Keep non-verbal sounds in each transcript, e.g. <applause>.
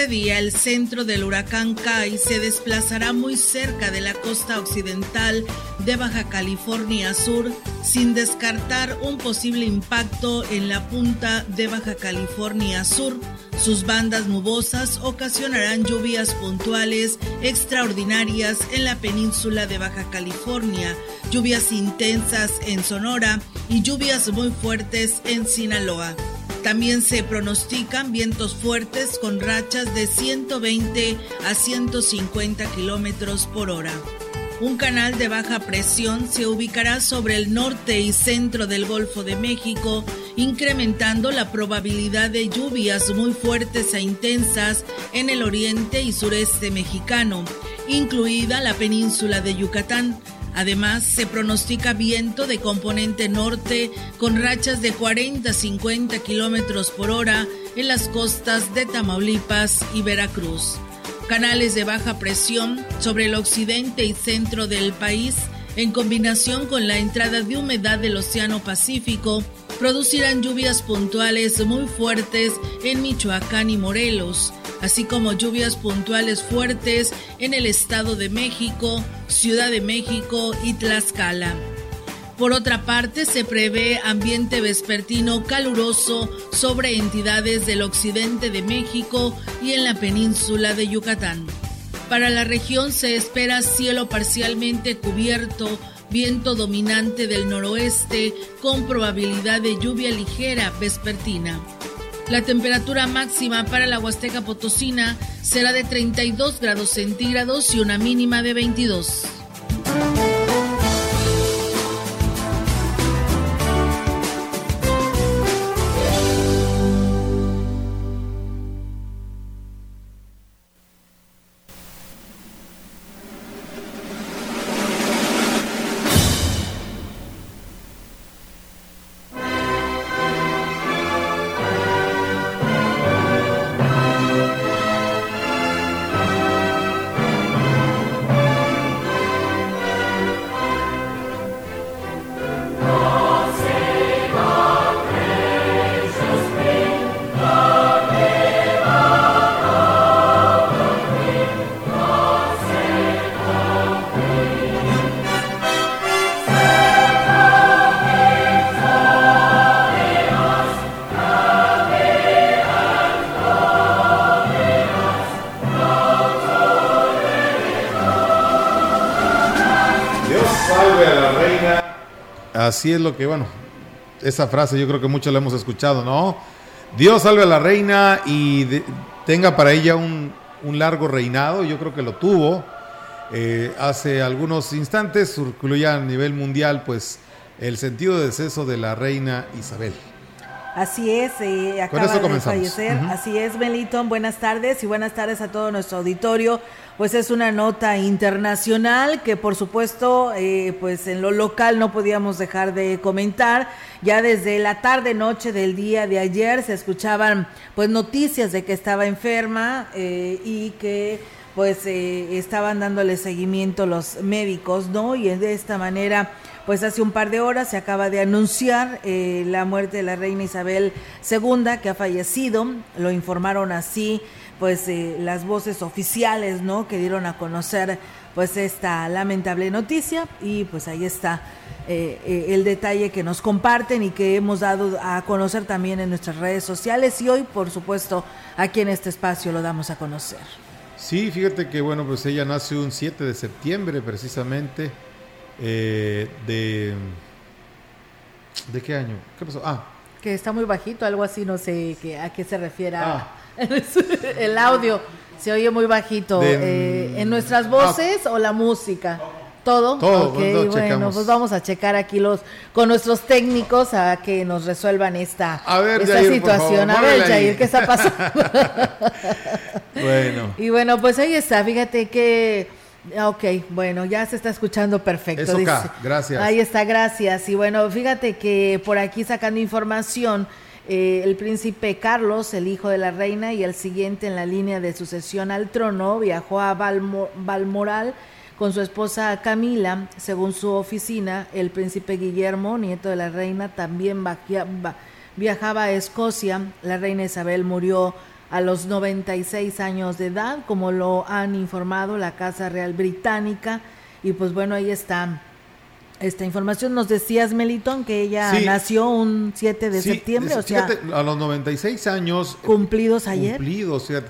Este día el centro del huracán Kai se desplazará muy cerca de la costa occidental de Baja California Sur sin descartar un posible impacto en la punta de Baja California Sur. Sus bandas nubosas ocasionarán lluvias puntuales extraordinarias en la península de Baja California, lluvias intensas en Sonora y lluvias muy fuertes en Sinaloa. También se pronostican vientos fuertes con rachas de 120 a 150 kilómetros por hora. Un canal de baja presión se ubicará sobre el norte y centro del Golfo de México, incrementando la probabilidad de lluvias muy fuertes e intensas en el oriente y sureste mexicano, incluida la península de Yucatán Además, se pronostica viento de componente norte con rachas de 40 a 50 kilómetros por hora en las costas de Tamaulipas y Veracruz. Canales de baja presión sobre el occidente y centro del país, en combinación con la entrada de humedad del Océano Pacífico, producirán lluvias puntuales muy fuertes en Michoacán y Morelos así como lluvias puntuales fuertes en el Estado de México, Ciudad de México y Tlaxcala. Por otra parte, se prevé ambiente vespertino caluroso sobre entidades del occidente de México y en la península de Yucatán. Para la región se espera cielo parcialmente cubierto, viento dominante del noroeste con probabilidad de lluvia ligera vespertina. La temperatura máxima para la Huasteca Potosina será de 32 grados centígrados y una mínima de 22. Así es lo que, bueno, esa frase yo creo que muchos la hemos escuchado, ¿no? Dios salve a la reina y tenga para ella un, largo reinado, yo creo que lo tuvo. Eh, hace algunos instantes circuló a nivel mundial, pues, el sentido de deceso de la reina Isabel. Así es, eh, acaba de fallecer. Así es, Meliton. Buenas tardes y buenas tardes a todo nuestro auditorio. Pues es una nota internacional que, por supuesto, eh, pues en lo local no podíamos dejar de comentar. Ya desde la tarde noche del día de ayer se escuchaban, pues, noticias de que estaba enferma eh, y que pues eh, estaban dándole seguimiento los médicos, ¿no? Y de esta manera pues hace un par de horas se acaba de anunciar eh, la muerte de la reina Isabel II, que ha fallecido, lo informaron así, pues eh, las voces oficiales, ¿no? Que dieron a conocer pues esta lamentable noticia y pues ahí está eh, el detalle que nos comparten y que hemos dado a conocer también en nuestras redes sociales y hoy por supuesto aquí en este espacio lo damos a conocer. Sí, fíjate que bueno, pues ella nace un 7 de septiembre precisamente eh, de... ¿De qué año? ¿Qué pasó? Ah. Que está muy bajito, algo así, no sé a qué se refiere. Ah, <laughs> el audio se oye muy bajito. Eh, ¿En nuestras voces o la música? Todo. Todo. bueno, pues vamos a checar aquí los con nuestros técnicos a que nos resuelvan esta, esta situación. A ver, Jair, ¿qué está pasando? <laughs> <laughs> bueno. Y bueno, pues ahí está. Fíjate que. Ok, bueno, ya se está escuchando perfecto. Eso gracias. Ahí está, gracias. Y bueno, fíjate que por aquí sacando información, eh, el príncipe Carlos, el hijo de la reina y el siguiente en la línea de sucesión al trono, viajó a Balmoral con su esposa Camila. Según su oficina, el príncipe Guillermo, nieto de la reina, también viajaba a Escocia. La reina Isabel murió a los 96 años de edad, como lo han informado la Casa Real Británica. Y pues bueno, ahí está esta información. Nos decías, Melitón, que ella nació un 7 de septiembre, o sea... A los 96 años... Cumplidos ayer. Cumplidos, sea,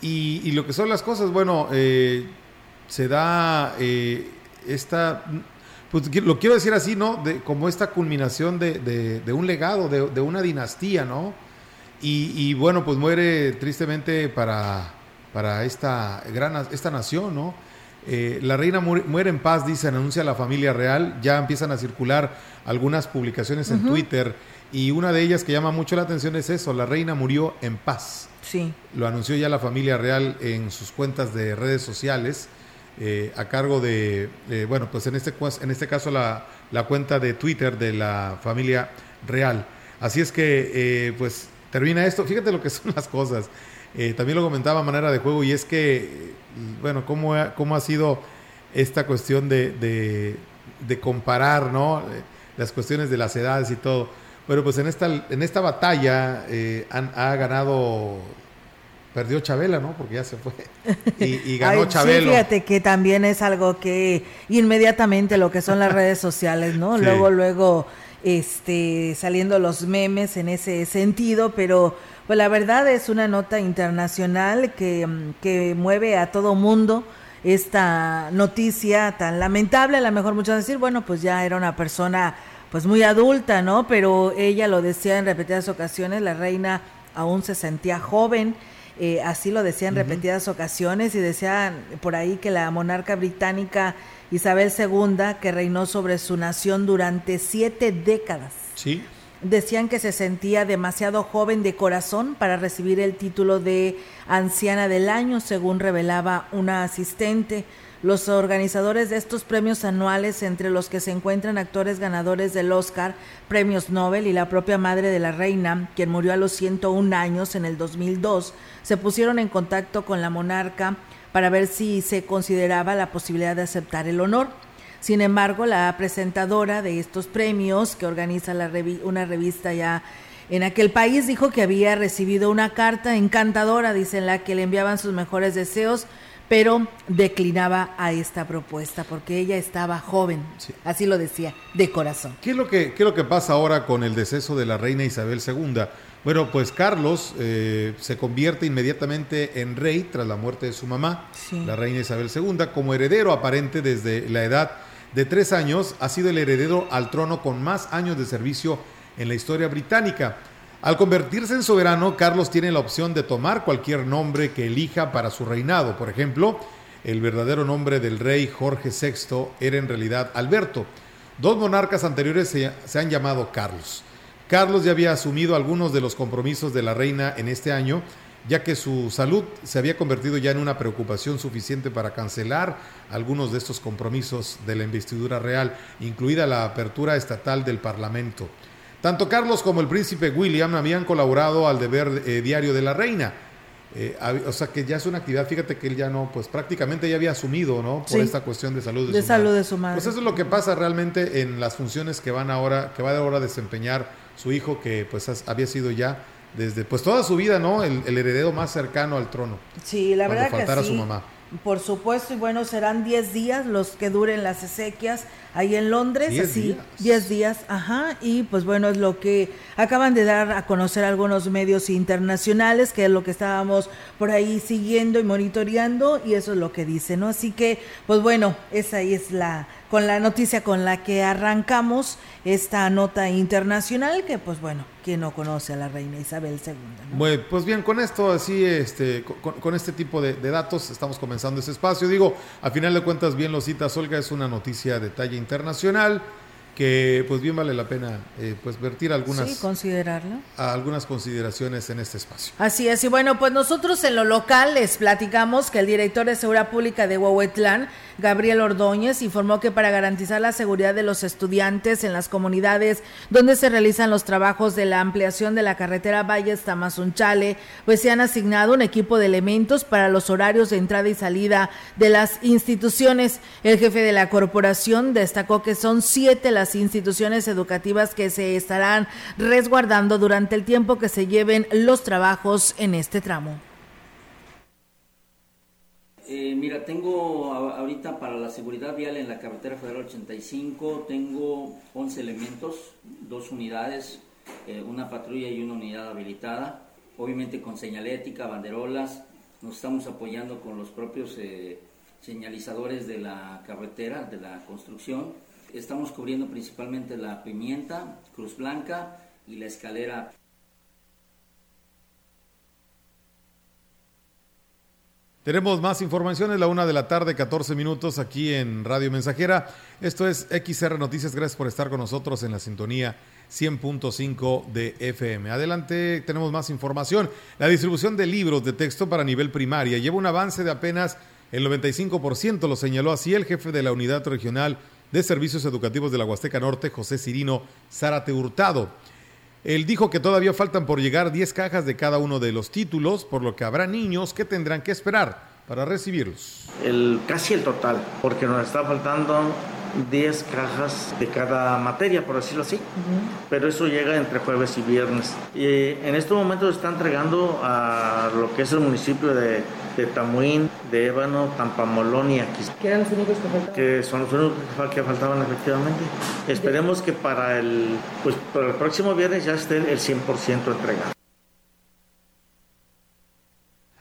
y, y, lo que son las cosas, bueno, eh, se da eh, esta, pues lo quiero decir así, ¿no? De, como esta culminación de, de, un legado, de, una dinastía, ¿no? Y, bueno, pues muere tristemente para, para esta gran esta nación, ¿no? Eh, la reina muere, en paz, dice, anuncia la familia real. Ya empiezan a circular algunas publicaciones en Twitter y una de ellas que llama mucho la atención es eso, la reina murió en paz. Sí. Lo anunció ya la familia real en sus cuentas de redes sociales. Eh, a cargo de, bueno, pues en este, en este caso la, la, cuenta de Twitter de la familia real. Así es que, eh, pues termina esto. Fíjate lo que son las cosas. Eh, también lo comentaba a manera de juego y es que, bueno, cómo ha, cómo ha sido esta cuestión de, de, comparar, ¿no? Las cuestiones de las edades y todo. Bueno, pues en esta, en esta batalla ha ganado perdió Chabela, ¿no? Porque ya se fue. Y, <laughs> ganó Chabelo. fíjate que también es algo que inmediatamente lo que son las redes sociales, ¿no? Luego, luego, este, saliendo los memes en ese sentido, pero pues la verdad es una nota internacional que, que mueve a todo mundo esta noticia tan lamentable, a lo mejor muchos decir, bueno, pues ya era una persona pues muy adulta, ¿no? Pero ella lo decía en repetidas ocasiones, la reina aún se sentía joven, eh, así lo decían en repetidas ocasiones y decían por ahí que la monarca británica Isabel II, que reinó sobre su nación durante siete décadas, ¿Sí? Decían que se sentía demasiado joven de corazón para recibir el título de anciana del año, según revelaba una asistente. Los organizadores de estos premios anuales, entre los que se encuentran actores ganadores del Oscar, premios Nobel y la propia madre de la reina, quien murió a los 101 años en el 2002, se pusieron en contacto con la monarca para ver si se consideraba la posibilidad de aceptar el honor. Sin embargo, la presentadora de estos premios, que organiza la una revista ya en aquel país, dijo que había recibido una carta encantadora, dice, en la que le enviaban sus mejores deseos, pero declinaba a esta propuesta porque ella estaba joven, así lo decía, de corazón. ¿Qué es, lo que, ¿Qué es lo que pasa ahora con el deceso de la reina Isabel II? Bueno, pues Carlos eh, se convierte inmediatamente en rey tras la muerte de su mamá, la reina Isabel II, como heredero aparente desde la edad de tres años, ha sido el heredero al trono con más años de servicio en la historia británica. Al convertirse en soberano, Carlos tiene la opción de tomar cualquier nombre que elija para su reinado. Por ejemplo, el verdadero nombre del rey Jorge VI era en realidad Alberto. Dos monarcas anteriores se, han llamado Carlos. Carlos ya había asumido algunos de los compromisos de la reina en este año, ya que su salud se había convertido ya en una preocupación suficiente para cancelar algunos de estos compromisos de la investidura real, incluida la apertura estatal del Parlamento. Tanto Carlos como el príncipe William habían colaborado al deber eh, diario de la reina. Eh, o sea que ya es una actividad, fíjate que él ya no, pues prácticamente ya había asumido, ¿no? Por esta cuestión de salud de, su salud madre. de su madre. Pues eso es lo que pasa realmente en las funciones que van ahora, que va ahora a desempeñar su hijo, que pues había sido ya desde pues toda su vida, ¿no? El, heredero más cercano al trono. Sí, la verdad que sí. su mamá. Por supuesto, y bueno, serán 10 días los que duren las exequias ahí en Londres. 10 días. 10 días, ajá. Y pues bueno, es lo que acaban de dar a conocer algunos medios internacionales, que es lo que estábamos por ahí siguiendo y monitoreando, y eso es lo que dice, ¿no? Así que, pues bueno, esa ahí es la con la noticia con la que arrancamos esta nota internacional que pues bueno, quien no conoce a la reina Isabel II. Bueno, pues bien, con esto así, este, con, este tipo de, datos estamos comenzando ese espacio. Digo, a final de cuentas bien lo citas, Olga, es una noticia de talla internacional que pues bien vale la pena eh, pues vertir algunas sí, considerarlo algunas consideraciones en este espacio así es y bueno pues nosotros en lo local les platicamos que el director de seguridad pública de Huehuetlán Gabriel Ordóñez informó que para garantizar la seguridad de los estudiantes en las comunidades donde se realizan los trabajos de la ampliación de la carretera Valles Tamazunchale, pues se han asignado un equipo de elementos para los horarios de entrada y salida de las instituciones. El jefe de la corporación destacó que son siete las instituciones educativas que se estarán resguardando durante el tiempo que se lleven los trabajos en este tramo. Eh, mira, tengo ahorita para la seguridad vial en la carretera federal 85, tengo 11 elementos, dos unidades, eh, una patrulla y una unidad habilitada, obviamente con señalética, banderolas, nos estamos apoyando con los propios eh, señalizadores de la carretera, de la construcción, estamos cubriendo principalmente la pimienta, Cruz Blanca y la escalera Tenemos más información, es la una de la tarde, 14 minutos aquí en Radio Mensajera. Esto es XR Noticias, gracias por estar con nosotros en la sintonía 100.5 de FM. Adelante, tenemos más información. La distribución de libros de texto para nivel primaria lleva un avance de apenas el 95%, lo señaló así el jefe de la Unidad Regional de Servicios Educativos de la Huasteca Norte, José Cirino Zárate Hurtado. Él dijo que todavía faltan por llegar 10 cajas de cada uno de los títulos, por lo que habrá niños que tendrán que esperar para recibirlos. El, casi el total, porque nos está faltando 10 cajas de cada materia, por decirlo así. Pero eso llega entre jueves y viernes. Y en este momento se está entregando a lo que es el municipio de, de Tamuín, de Ébano, Tampamolón y Aquis. ¿Qué eran los únicos que faltaban? Que son los únicos que faltaban efectivamente. Esperemos que para el, pues, para el próximo viernes ya esté el 100% entregado.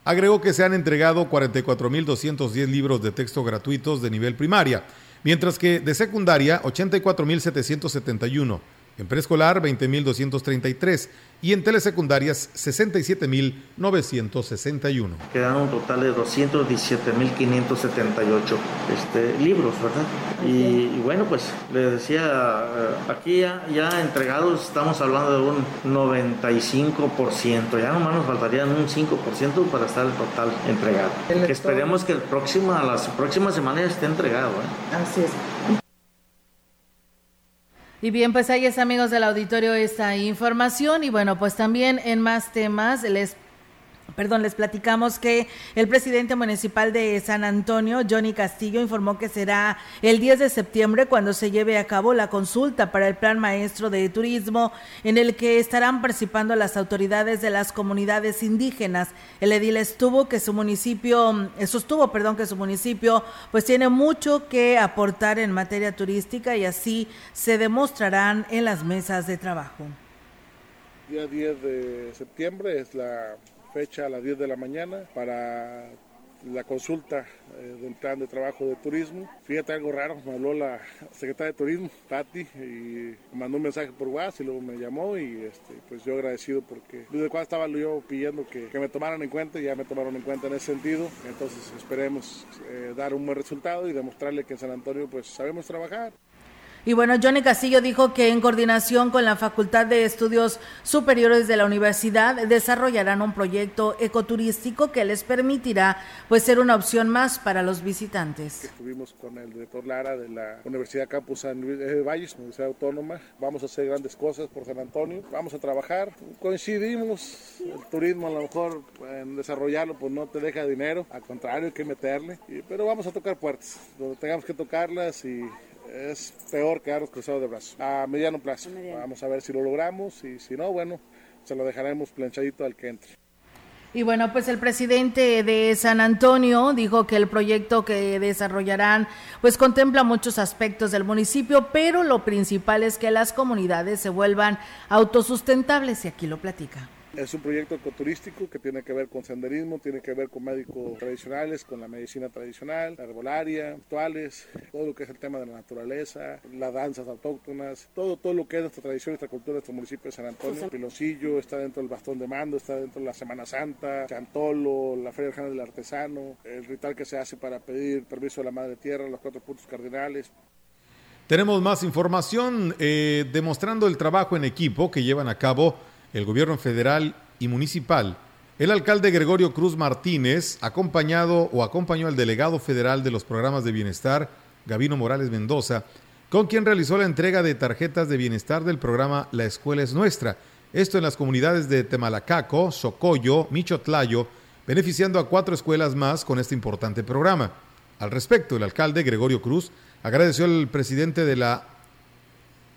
Agregó que se han entregado 44.210 libros de texto gratuitos de nivel primaria mientras que de secundaria 84.771, en preescolar 20.233 y en telesecundarias 67.961. Quedan un total de 217.578 este, libros, ¿verdad? Y, bueno, pues le decía, eh, aquí ya, ya, entregados estamos hablando de un 95%, ya nomás nos faltarían un 5% para estar el total entregado. esperemos que el próximo, las próximas semanas esté entregado. ¿eh? Así es. Y bien, pues ahí es amigos del auditorio esta información. Y bueno, pues también en más temas les Perdón, les platicamos que el presidente municipal de San Antonio, Johnny Castillo, informó que será el 10 de septiembre cuando se lleve a cabo la consulta para el Plan Maestro de Turismo, en el que estarán participando las autoridades de las comunidades indígenas. El edil estuvo que su municipio, eh, sostuvo, perdón, que su municipio pues tiene mucho que aportar en materia turística y así se demostrarán en las mesas de trabajo. Día 10 de septiembre es la fecha a las 10 de la mañana para la consulta eh, del plan de trabajo de turismo. Fíjate algo raro, me habló la secretaria de turismo, Tati, y mandó un mensaje por WhatsApp y luego me llamó y este, pues yo agradecido porque desde cuando estaba yo pidiendo que, me tomaran en cuenta y ya me tomaron en cuenta en ese sentido. Entonces esperemos eh, dar un buen resultado y demostrarle que en San Antonio pues sabemos trabajar. Y bueno, Johnny Castillo dijo que en coordinación con la Facultad de Estudios Superiores de la Universidad desarrollarán un proyecto ecoturístico que les permitirá pues ser una opción más para los visitantes. Estuvimos con el director Lara de la Universidad Campus San Luis de Valles, Universidad Autónoma. Vamos a hacer grandes cosas por San Antonio. Vamos a trabajar. Coincidimos. El turismo a lo mejor en desarrollarlo pues no te deja dinero. Al contrario, hay que meterle. pero vamos a tocar puertas. Donde tengamos que tocarlas y es peor quedarnos cruzados de brazos. A mediano plazo. Vamos a ver si lo logramos y si no, bueno, se lo dejaremos planchadito al que entre. Y bueno, pues el presidente de San Antonio dijo que el proyecto que desarrollarán pues contempla muchos aspectos del municipio, pero lo principal es que las comunidades se vuelvan autosustentables y aquí lo platica. Es un proyecto ecoturístico que tiene que ver con senderismo, tiene que ver con médicos tradicionales, con la medicina tradicional, la herbolaria, actuales, todo lo que es el tema de la naturaleza, las danzas autóctonas, todo, todo lo que es nuestra tradición, nuestra cultura, nuestro municipio de San Antonio. Piloncillo está dentro del bastón de mando, está dentro de la Semana Santa, Chantolo, la Feria del Artesano, el ritual que se hace para pedir permiso a la Madre Tierra, los cuatro puntos cardinales. Tenemos más información eh, demostrando el trabajo en equipo que llevan a cabo el gobierno federal y municipal. El alcalde Gregorio Cruz Martínez, acompañado o acompañó al delegado federal de los programas de bienestar, Gavino Morales Mendoza, con quien realizó la entrega de tarjetas de bienestar del programa La Escuela es Nuestra. Esto en las comunidades de Temalacaco, Socoyo, Michotlayo, beneficiando a cuatro escuelas más con este importante programa. Al respecto, el alcalde Gregorio Cruz agradeció al presidente de la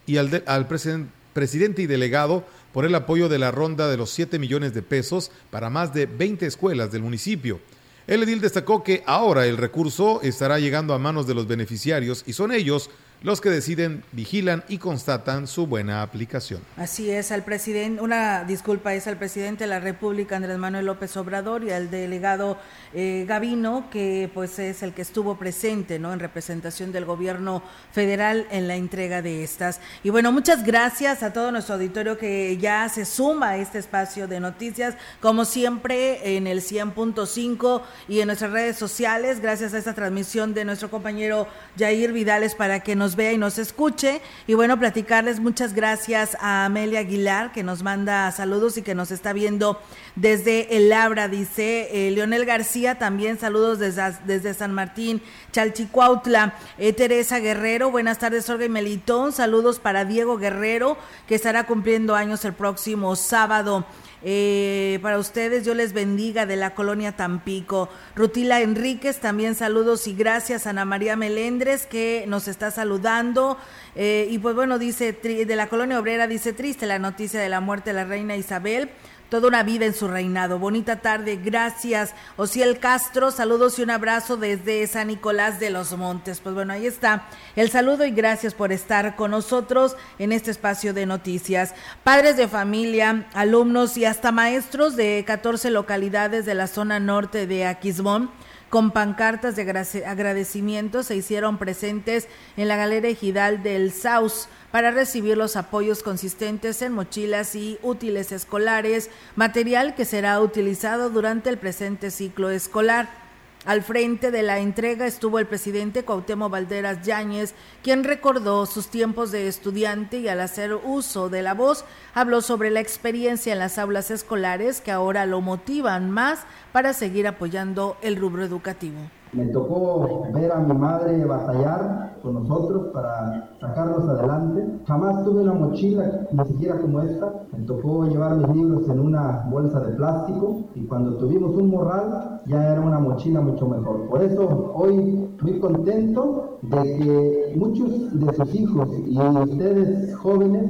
y al, al presidente y delegado por el apoyo de la ronda de los 7 millones de pesos para más de 20 escuelas del municipio. El edil destacó que ahora el recurso estará llegando a manos de los beneficiarios y son ellos los que deciden, vigilan y constatan su buena aplicación. Así es, al presidente, una disculpa es al presidente de la República, Andrés Manuel López Obrador, y al delegado eh, Gavino, que pues es el que estuvo presente, ¿no? En representación del gobierno federal en la entrega de estas. Y bueno, muchas gracias a todo nuestro auditorio que ya se suma a este espacio de noticias, como siempre en el 100.5 y en nuestras redes sociales, gracias a esta transmisión de nuestro compañero Jair Vidales para que nos nos vea y nos escuche. Y bueno, platicarles muchas gracias a Amelia Aguilar, que nos manda saludos y que nos está viendo desde el Labra, dice eh, Leonel García, también saludos desde, desde San Martín, Chalchicuautla. Eh, Teresa Guerrero, buenas tardes, Olga y Melitón. Saludos para Diego Guerrero, que estará cumpliendo años el próximo sábado. Eh, para ustedes, yo les bendiga de la colonia Tampico. Rutila Enríquez, también saludos y gracias. Ana María Melendres, que nos está saludando. Eh, y pues bueno, dice, de la colonia obrera, dice triste la noticia de la muerte de la reina Isabel toda una vida en su reinado. Bonita tarde, gracias. Ociel Castro, saludos y un abrazo desde San Nicolás de los Montes. Pues bueno, ahí está el saludo y gracias por estar con nosotros en este espacio de noticias. Padres de familia, alumnos y hasta maestros de 14 localidades de la zona norte de Aquismón con pancartas de agradecimiento se hicieron presentes en la Galería Ejidal del Saus para recibir los apoyos consistentes en mochilas y útiles escolares, material que será utilizado durante el presente ciclo escolar. Al frente de la entrega estuvo el presidente Cuauhtémoc Valderas Yáñez, quien recordó sus tiempos de estudiante y al hacer uso de la voz habló sobre la experiencia en las aulas escolares que ahora lo motivan más para seguir apoyando el rubro educativo. Me tocó ver a mi madre batallar con nosotros para sacarnos adelante. Jamás tuve una mochila, ni siquiera como esta. Me tocó llevar mis libros en una bolsa de plástico y cuando tuvimos un morral ya era una mochila mucho mejor. Por eso hoy muy contento de que muchos de sus hijos y ustedes jóvenes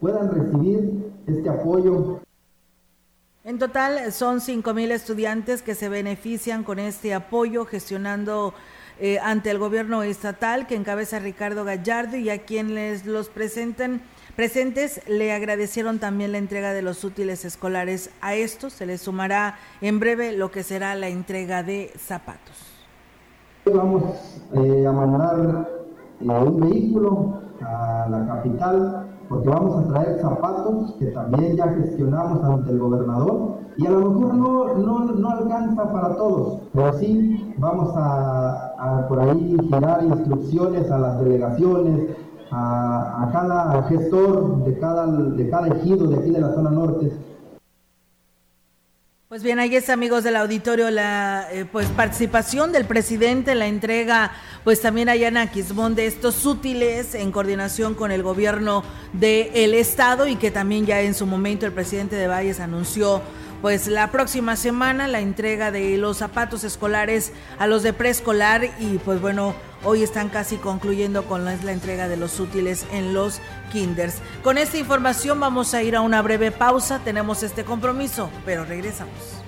puedan recibir este apoyo en total son 5.000 estudiantes que se benefician con este apoyo gestionando eh, ante el gobierno estatal que encabeza Ricardo Gallardo y a quienes los presentan presentes le agradecieron también la entrega de los útiles escolares. A esto se le sumará en breve lo que será la entrega de zapatos. Vamos eh, a mandar eh, un vehículo a la capital porque vamos a traer zapatos que también ya gestionamos ante el gobernador y a lo mejor no, no, no alcanza para todos, pero sí vamos a, por ahí girar instrucciones a las delegaciones, a, a, cada gestor de cada, de cada ejido de aquí de la zona norte pues bien, ahí es amigos del auditorio la eh, pues participación del presidente en la entrega, pues también allá en Aquismón de estos útiles en coordinación con el gobierno del estado y que también ya en su momento el presidente de Valles anunció pues la próxima semana la entrega de los zapatos escolares a los de preescolar y pues bueno, hoy están casi concluyendo con la, entrega de los útiles en los kinders. Con esta información vamos a ir a una breve pausa, tenemos este compromiso, pero regresamos.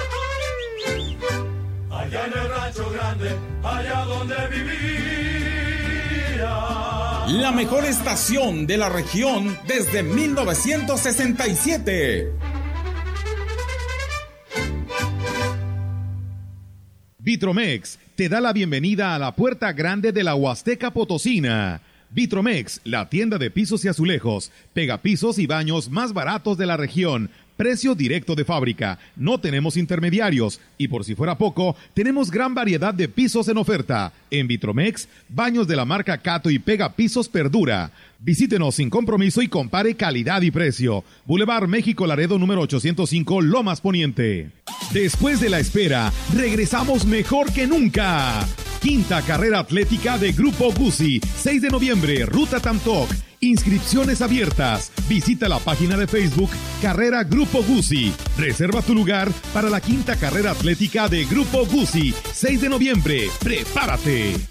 allá en el rancho grande, allá donde vivía. La mejor estación de la región desde 1967. Vitromex te da la bienvenida a la puerta grande de la Huasteca Potosina. Vitromex, la tienda de pisos y azulejos, pega pisos y baños más baratos de la región Precio directo de fábrica. No tenemos intermediarios. Y por si fuera poco, tenemos gran variedad de pisos en oferta. En Vitromex, baños de la marca Cato y Pega Pisos Perdura. Visítenos sin compromiso y compare calidad y precio. Boulevard México Laredo número 805 Lomas Poniente. Después de la espera, regresamos mejor que nunca. Quinta carrera atlética de Grupo Guzzi, 6 de noviembre, Ruta Tamtoc. Inscripciones abiertas. Visita la página de Facebook Carrera Grupo Guzzi. Reserva tu lugar para la quinta carrera atlética de Grupo Guzzi, 6 de noviembre. ¡Prepárate!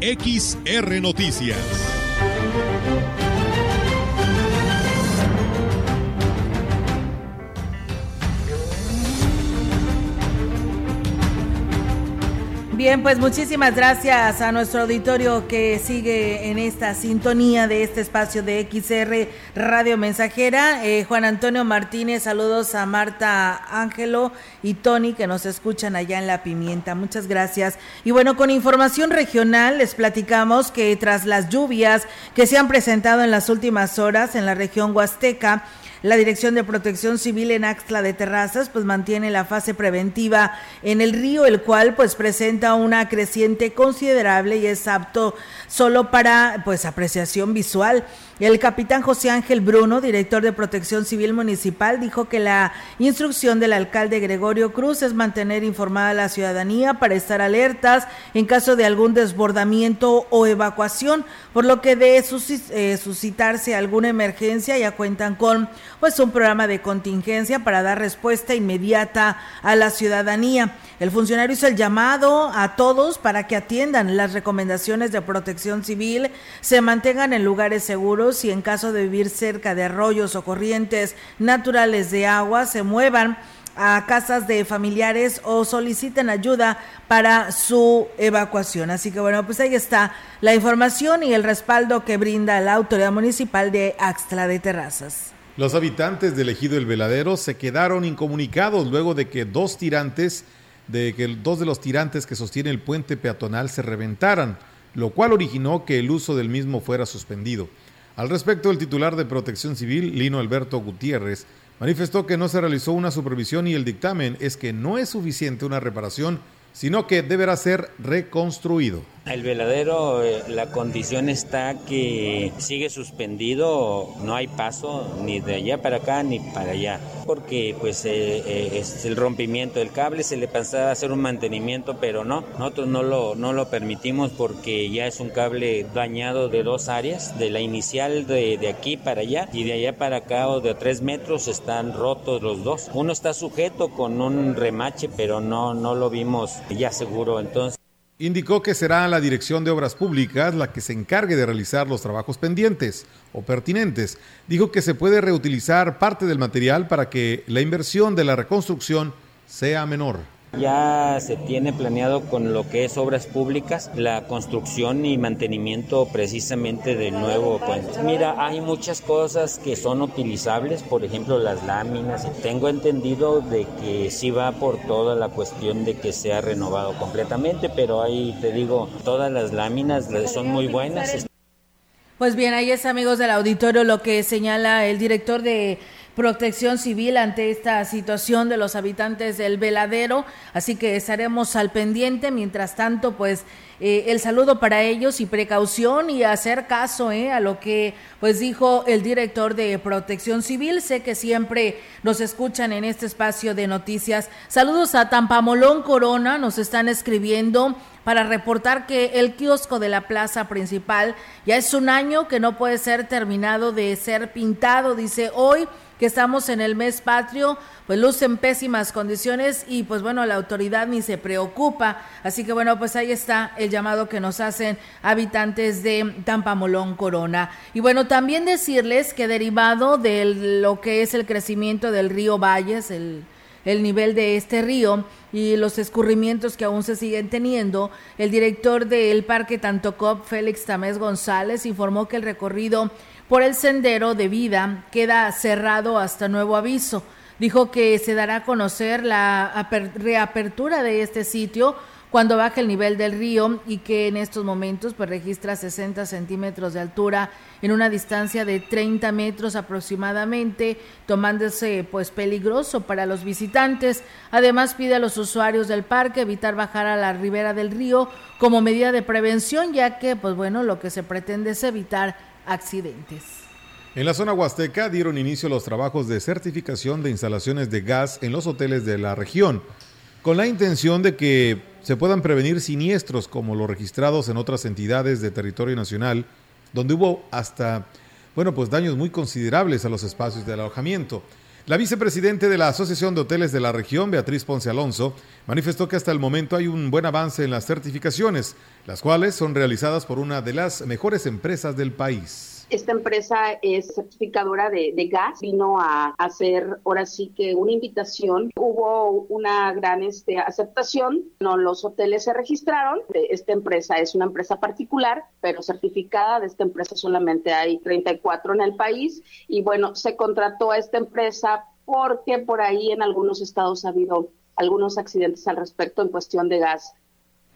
XR Noticias. Bien, pues muchísimas gracias a nuestro auditorio que sigue en esta sintonía de este espacio de XR Radio Mensajera. Eh, Juan Antonio Martínez, saludos a Marta Ángelo y Tony que nos escuchan allá en La Pimienta. Muchas gracias. Y bueno, con información regional les platicamos que tras las lluvias que se han presentado en las últimas horas en la región Huasteca, la Dirección de Protección Civil en Axtla de Terrazas pues mantiene la fase preventiva en el río, el cual pues presenta una creciente considerable y es apto solo para pues apreciación visual. El capitán José Ángel Bruno, director de Protección Civil Municipal, dijo que la instrucción del alcalde Gregorio Cruz es mantener informada a la ciudadanía para estar alertas en caso de algún desbordamiento o evacuación, por lo que de eh, suscitarse alguna emergencia ya cuentan con pues un programa de contingencia para dar respuesta inmediata a la ciudadanía. El funcionario hizo el llamado a todos para que atiendan las recomendaciones de protección civil, se mantengan en lugares seguros y en caso de vivir cerca de arroyos o corrientes naturales de agua, se muevan a casas de familiares o soliciten ayuda para su evacuación. Así que bueno, pues ahí está la información y el respaldo que brinda la autoridad municipal de Axtla de Terrazas. Los habitantes del ejido El Veladero se quedaron incomunicados luego de que dos tirantes de que dos de los tirantes que sostienen el puente peatonal se reventaran, lo cual originó que el uso del mismo fuera suspendido. Al respecto, el titular de Protección Civil, Lino Alberto Gutiérrez, manifestó que no se realizó una supervisión y el dictamen es que no es suficiente una reparación, sino que deberá ser reconstruido. El veladero, eh, la condición está que sigue suspendido, no hay paso ni de allá para acá ni para allá, porque pues eh, eh, es el rompimiento del cable, se le pensaba hacer un mantenimiento, pero no, nosotros no lo, no lo permitimos porque ya es un cable dañado de dos áreas, de la inicial de, de aquí para allá y de allá para acá o de tres metros están rotos los dos. Uno está sujeto con un remache, pero no, no lo vimos ya seguro, entonces indicó que será la Dirección de Obras Públicas la que se encargue de realizar los trabajos pendientes o pertinentes. Dijo que se puede reutilizar parte del material para que la inversión de la reconstrucción sea menor. Ya se tiene planeado con lo que es obras públicas la construcción y mantenimiento precisamente del nuevo puente. Mira, hay muchas cosas que son utilizables, por ejemplo las láminas. Tengo entendido de que sí va por toda la cuestión de que sea renovado completamente, pero ahí te digo, todas las láminas son muy buenas. Pues bien, ahí es amigos del auditorio lo que señala el director de protección civil ante esta situación de los habitantes del veladero, así que estaremos al pendiente. Mientras tanto, pues eh, el saludo para ellos y precaución y hacer caso eh, a lo que pues dijo el director de Protección Civil. Sé que siempre nos escuchan en este espacio de noticias. Saludos a Tampamolón Corona, nos están escribiendo para reportar que el kiosco de la plaza principal ya es un año que no puede ser terminado de ser pintado, dice hoy que estamos en el mes patrio, pues luce en pésimas condiciones y pues bueno, la autoridad ni se preocupa. Así que bueno, pues ahí está el llamado que nos hacen habitantes de Tampamolón Corona. Y bueno, también decirles que derivado de lo que es el crecimiento del río Valles, el, el nivel de este río y los escurrimientos que aún se siguen teniendo, el director del Parque Tantocop, Félix Tamés González, informó que el recorrido por el sendero de vida queda cerrado hasta nuevo aviso. Dijo que se dará a conocer la reapertura de este sitio cuando baje el nivel del río y que en estos momentos pues registra 60 centímetros de altura en una distancia de 30 metros aproximadamente, tomándose pues peligroso para los visitantes. Además pide a los usuarios del parque evitar bajar a la ribera del río como medida de prevención, ya que pues bueno, lo que se pretende es evitar accidentes. En la zona huasteca dieron inicio los trabajos de certificación de instalaciones de gas en los hoteles de la región, con la intención de que se puedan prevenir siniestros como los registrados en otras entidades de territorio nacional, donde hubo hasta, bueno, pues daños muy considerables a los espacios de alojamiento. La vicepresidente de la Asociación de Hoteles de la región, Beatriz Ponce Alonso, manifestó que hasta el momento hay un buen avance en las certificaciones, las cuales son realizadas por una de las mejores empresas del país. Esta empresa es certificadora de, gas, vino a hacer ahora sí que una invitación. Hubo una gran este, aceptación, no, los hoteles se registraron. Esta empresa es una empresa particular, pero certificada de esta empresa solamente hay 34 en el país. Y bueno, se contrató a esta empresa porque por ahí en algunos estados ha habido algunos accidentes al respecto en cuestión de gas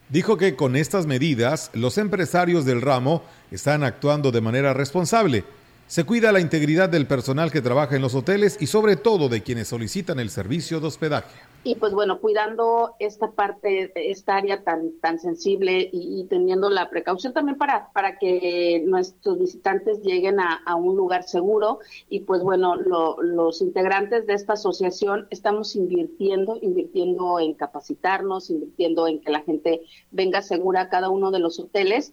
Dijo que con estas medidas los empresarios del ramo están actuando de manera responsable. Se cuida la integridad del personal que trabaja en los hoteles y sobre todo de quienes solicitan el servicio de hospedaje y pues bueno, cuidando esta parte, esta área tan, tan sensible y, teniendo la precaución también para, para que nuestros visitantes lleguen a, un lugar seguro y pues bueno, los integrantes de esta asociación estamos invirtiendo, invirtiendo en capacitarnos, invirtiendo en que la gente venga segura a cada uno de los hoteles.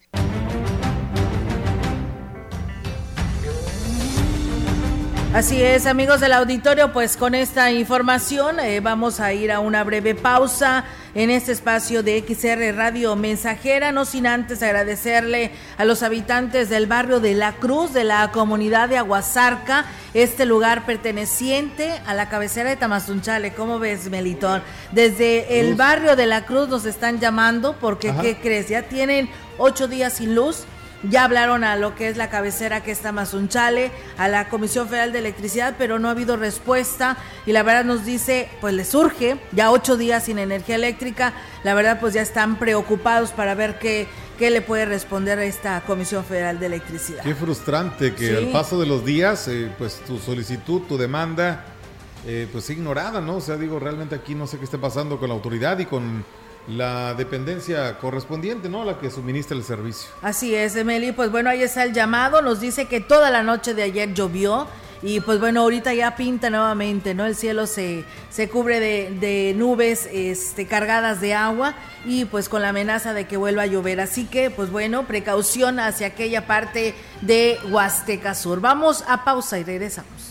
Así es, amigos del auditorio, pues con esta información eh, vamos a ir a una breve pausa en este espacio de XR Radio Mensajera, no sin antes agradecerle a los habitantes del barrio de La Cruz, de la comunidad de Aguasarca, este lugar perteneciente a la cabecera de Tamazunchale. ¿Cómo ves, Melitón? Desde el barrio de La Cruz nos están llamando porque, ¿qué crees? Ya tienen ocho días sin luz ya hablaron a lo que es la cabecera que está Mazunchale, a la Comisión Federal de Electricidad, pero no ha habido respuesta y la verdad nos dice, pues les surge, ya ocho días sin energía eléctrica, la verdad pues ya están preocupados para ver qué, qué le puede responder a esta Comisión Federal de Electricidad. Qué frustrante que al paso de los días, eh, pues tu solicitud, tu demanda, eh, pues ignorada, ¿no? O sea, digo, realmente aquí no sé qué esté pasando con la autoridad y con la dependencia correspondiente, ¿no? La que suministra el servicio. Así es, Emily. Pues bueno, ahí está el llamado. Nos dice que toda la noche de ayer llovió. Y pues bueno, ahorita ya pinta nuevamente, ¿no? El cielo se, se cubre de, de, nubes este, cargadas de agua y pues con la amenaza de que vuelva a llover. Así que pues bueno, precaución hacia aquella parte de Huasteca Sur. Vamos a pausa y regresamos.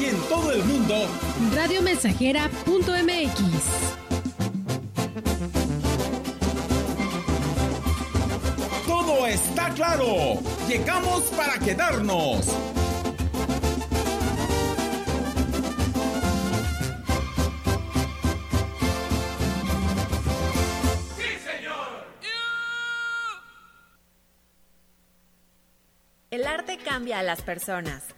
Y en todo el mundo, radiomensajera.mx. Todo está claro. Llegamos para quedarnos. cambia a las personas.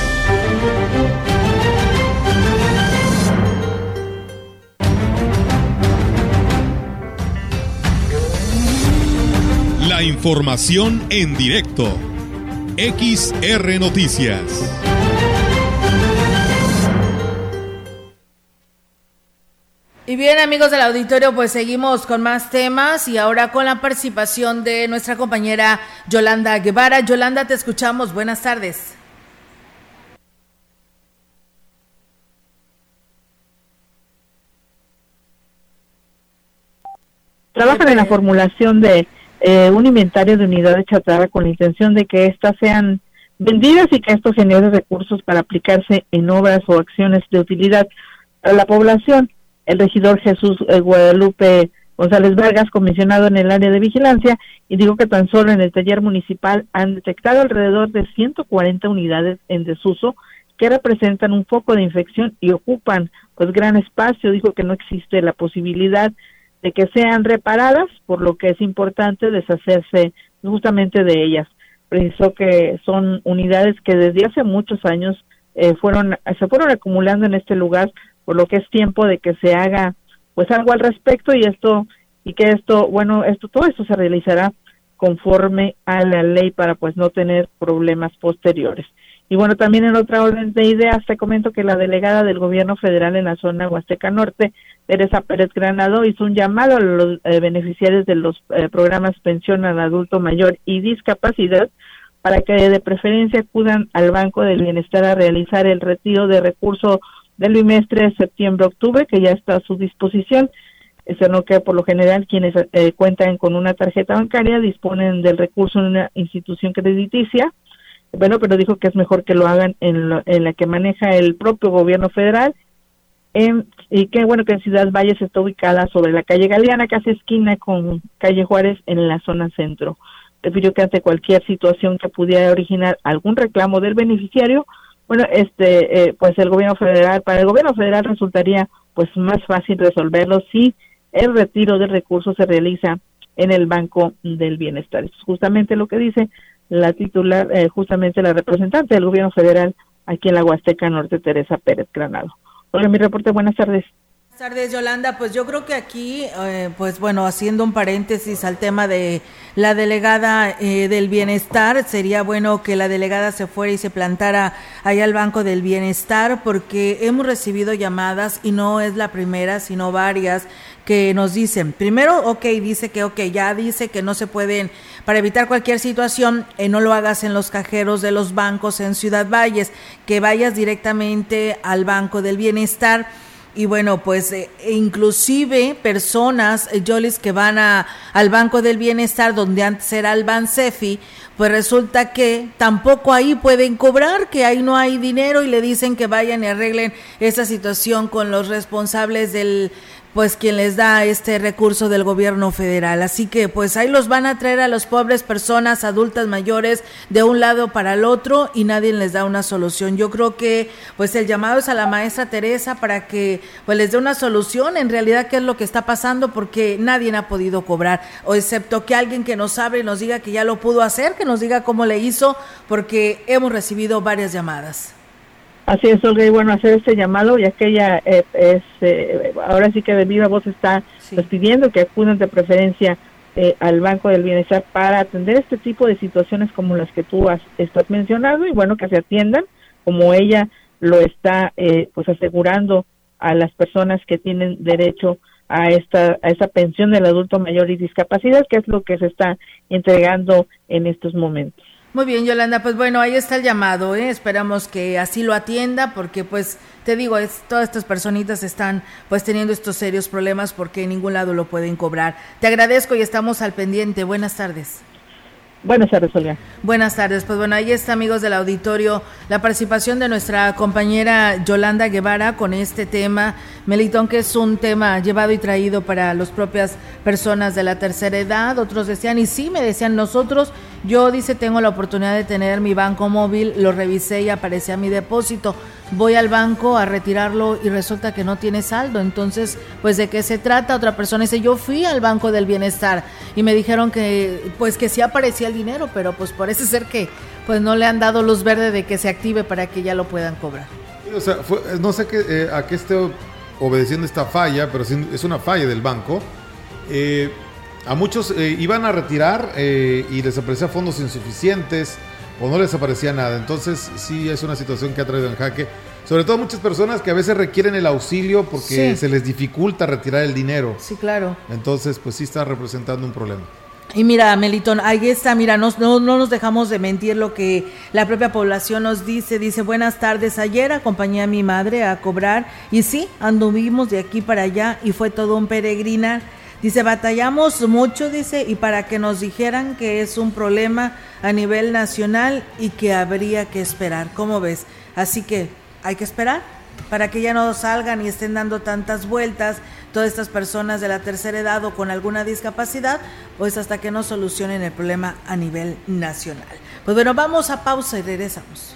La información en directo. XR Noticias. Y bien amigos del auditorio, pues seguimos con más temas y ahora con la participación de nuestra compañera Yolanda Guevara. Yolanda, te escuchamos. Buenas tardes. Trabajan en la formulación de eh, un inventario de unidades chatarra con la intención de que éstas sean vendidas y que esto genere recursos para aplicarse en obras o acciones de utilidad a la población. El regidor Jesús eh, Guadalupe González Vargas, comisionado en el área de vigilancia, y digo que tan solo en el taller municipal han detectado alrededor de 140 unidades en desuso que representan un foco de infección y ocupan pues gran espacio. Dijo que no existe la posibilidad de que sean reparadas, por lo que es importante deshacerse justamente de ellas. Precisó que son unidades que desde hace muchos años eh, fueron se fueron acumulando en este lugar, por lo que es tiempo de que se haga pues algo al respecto y esto y que esto bueno esto todo esto se realizará conforme a la ley para pues no tener problemas posteriores. Y bueno, también en otra orden de ideas te comento que la delegada del gobierno federal en la zona Huasteca Norte, Teresa Pérez Granado, hizo un llamado a los eh, beneficiarios de los eh, programas pensión al adulto mayor y discapacidad para que de preferencia acudan al Banco del Bienestar a realizar el retiro de recurso del bimestre septiembre-octubre, que ya está a su disposición eso no que por lo general quienes eh, cuentan con una tarjeta bancaria disponen del recurso en una institución crediticia. Bueno, pero dijo que es mejor que lo hagan en, la que maneja el propio gobierno federal. Y que bueno que en Ciudad Valles está ubicada sobre la calle Galeana, casi esquina con calle Juárez en la zona centro. Refirió que ante cualquier situación que pudiera originar algún reclamo del beneficiario, bueno, este, eh, pues el gobierno federal, para el gobierno federal resultaría pues más fácil resolverlo si el retiro de recursos se realiza en el Banco del Bienestar. es justamente lo que dice la titular, eh, justamente la representante del gobierno federal aquí en la Huasteca Norte, Teresa Pérez Granado. Hola, mi reporte, buenas tardes. Buenas tardes, Yolanda. Pues yo creo que aquí, eh, pues bueno, haciendo un paréntesis al tema de la delegada eh, del bienestar, sería bueno que la delegada se fuera y se plantara ahí al Banco del Bienestar, porque hemos recibido llamadas y no es la primera, sino varias que nos dicen, primero, ok, dice que, ok, ya dice que no se pueden, para evitar cualquier situación, eh, no lo hagas en los cajeros de los bancos en Ciudad Valles, que vayas directamente al Banco del Bienestar. Y bueno, pues eh, e inclusive personas, eh, Jolis, que van a, al Banco del Bienestar, donde antes era el Bansefi, pues resulta que tampoco ahí pueden cobrar, que ahí no hay dinero y le dicen que vayan y arreglen esa situación con los responsables del pues quien les da este recurso del gobierno federal. Así que pues ahí los van a traer a los pobres personas adultas mayores de un lado para el otro y nadie les da una solución. Yo creo que pues el llamado es a la maestra Teresa para que pues les dé una solución en realidad qué es lo que está pasando porque nadie ha podido cobrar o excepto que alguien que nos sabe nos diga que ya lo pudo hacer, que nos diga cómo le hizo porque hemos recibido varias llamadas. Así es, Olga, y bueno, hacer este llamado, ya que ella eh, es, eh, ahora sí que de viva voz está pues, pidiendo que acudan de preferencia eh, al Banco del Bienestar para atender este tipo de situaciones como las que tú has, estás mencionando y bueno, que se atiendan como ella lo está pues asegurando a las personas que tienen derecho a esta a esa pensión del adulto mayor y discapacidad, que es lo que se está entregando en estos momentos. Muy bien, Yolanda, pues bueno, ahí está el llamado, ¿eh? esperamos que así lo atienda, porque pues te digo, es, todas estas personitas están pues teniendo estos serios problemas porque en ningún lado lo pueden cobrar. Te agradezco y estamos al pendiente. Buenas tardes. Buenas tardes, Olga. Buenas tardes. Pues bueno, ahí está, amigos del auditorio, la participación de nuestra compañera Yolanda Guevara con este tema, Melitón, que es un tema llevado y traído para las propias personas de la tercera edad. Otros decían, y sí, me decían nosotros, yo dice, tengo la oportunidad de tener mi banco móvil, lo revisé y aparecía mi depósito voy al banco a retirarlo y resulta que no tiene saldo. Entonces, pues de qué se trata? Otra persona dice, yo fui al Banco del Bienestar y me dijeron que pues que sí aparecía el dinero, pero pues parece ser que pues no le han dado luz verde de que se active para que ya lo puedan cobrar. O sea, no sé qué, eh, a qué esté obedeciendo esta falla, pero es una falla del banco. Eh, a muchos eh, iban a retirar y les aparecía fondos insuficientes o no les aparecía nada. Entonces sí es una situación que ha traído en jaque. Sobre todo muchas personas que a veces requieren el auxilio porque se les dificulta retirar el dinero. Sí, claro. Entonces pues sí está representando un problema. Y mira, Melitón, ahí está, mira, no, no, nos dejamos de mentir lo que la propia población nos dice. Dice, buenas tardes, ayer acompañé a mi madre a cobrar y sí, anduvimos de aquí para allá y fue todo un peregrinar Dice, batallamos mucho, dice, y para que nos dijeran que es un problema a nivel nacional y que habría que esperar. ¿Cómo ves? Así que hay que esperar para que ya no salgan y estén dando tantas vueltas todas estas personas de la tercera edad o con alguna discapacidad, pues hasta que no solucionen el problema a nivel nacional. Pues bueno, vamos a pausa y regresamos.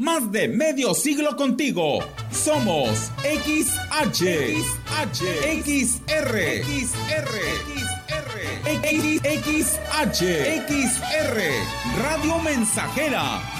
Más de medio siglo contigo. Somos XH, XH, XR, XR, XR, XH, XR, Radio Mensajera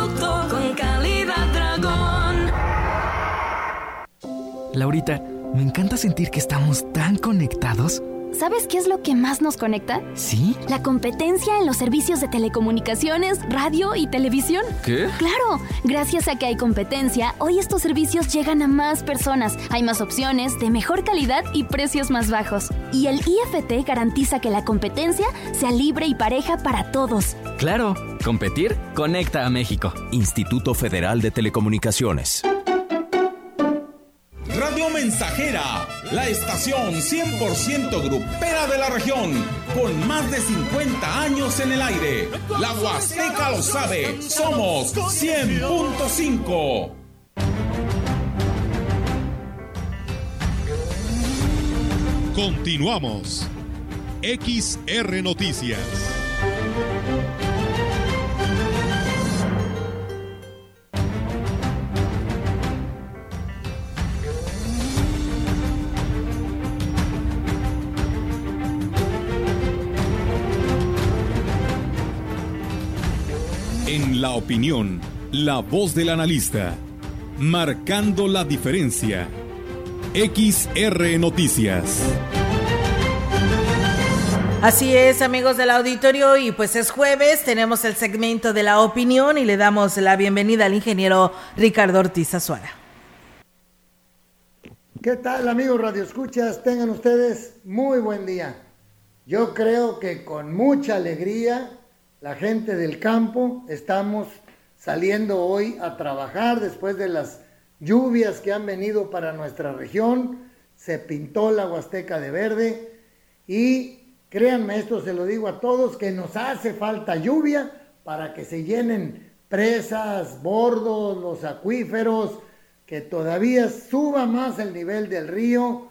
con calidad dragón. Laurita, me encanta sentir que estamos tan conectados. ¿Sabes qué es lo que más nos conecta? ¿Sí? La competencia en los servicios de telecomunicaciones, radio y televisión. ¿Qué? Claro, gracias a que hay competencia, hoy estos servicios llegan a más personas, hay más opciones, de mejor calidad y precios más bajos. Y el IFT garantiza que la competencia sea libre y pareja para todos. Claro, competir conecta a México. Instituto Federal de Telecomunicaciones. Radio Mensajera, la estación 100% grupera de la región, con más de 50 años en el aire. La Huasteca lo sabe, somos 100.5. Continuamos. XR Noticias. La opinión, la voz del analista, marcando la diferencia. XR Noticias. Así es, amigos del auditorio, y pues es jueves, tenemos el segmento de la opinión y le damos la bienvenida al ingeniero Ricardo Ortiz Azuara. ¿Qué tal, amigos Radio Escuchas? Tengan ustedes muy buen día. Yo creo que con mucha alegría la gente del campo estamos saliendo hoy a trabajar después de las lluvias que han venido para nuestra región. Se pintó la Huasteca de verde y créanme, esto se lo digo a todos, que nos hace falta lluvia para que se llenen presas, bordos, los acuíferos, que todavía suba más el nivel del río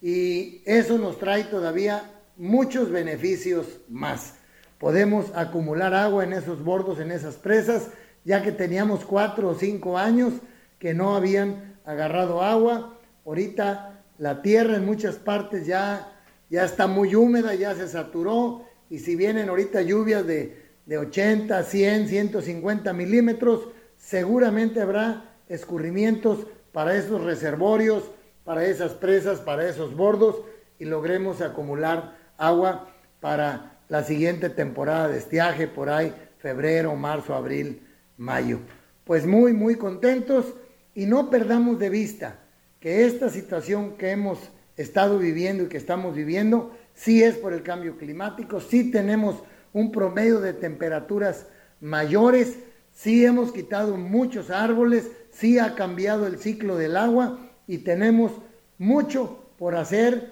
y eso nos trae todavía muchos beneficios más podemos acumular agua en esos bordos, en esas presas, ya que teníamos cuatro o cinco años que no habían agarrado agua. Ahorita la tierra en muchas partes ya, ya está muy húmeda, ya se saturó, y si vienen ahorita lluvias de, de 80, 100, 150 milímetros, seguramente habrá escurrimientos para esos reservorios, para esas presas, para esos bordos, y logremos acumular agua para la siguiente temporada de estiaje, por ahí febrero, marzo, abril, mayo. Pues muy, muy contentos y no perdamos de vista que esta situación que hemos estado viviendo y que estamos viviendo, sí es por el cambio climático, sí tenemos un promedio de temperaturas mayores, sí hemos quitado muchos árboles, sí ha cambiado el ciclo del agua y tenemos mucho por hacer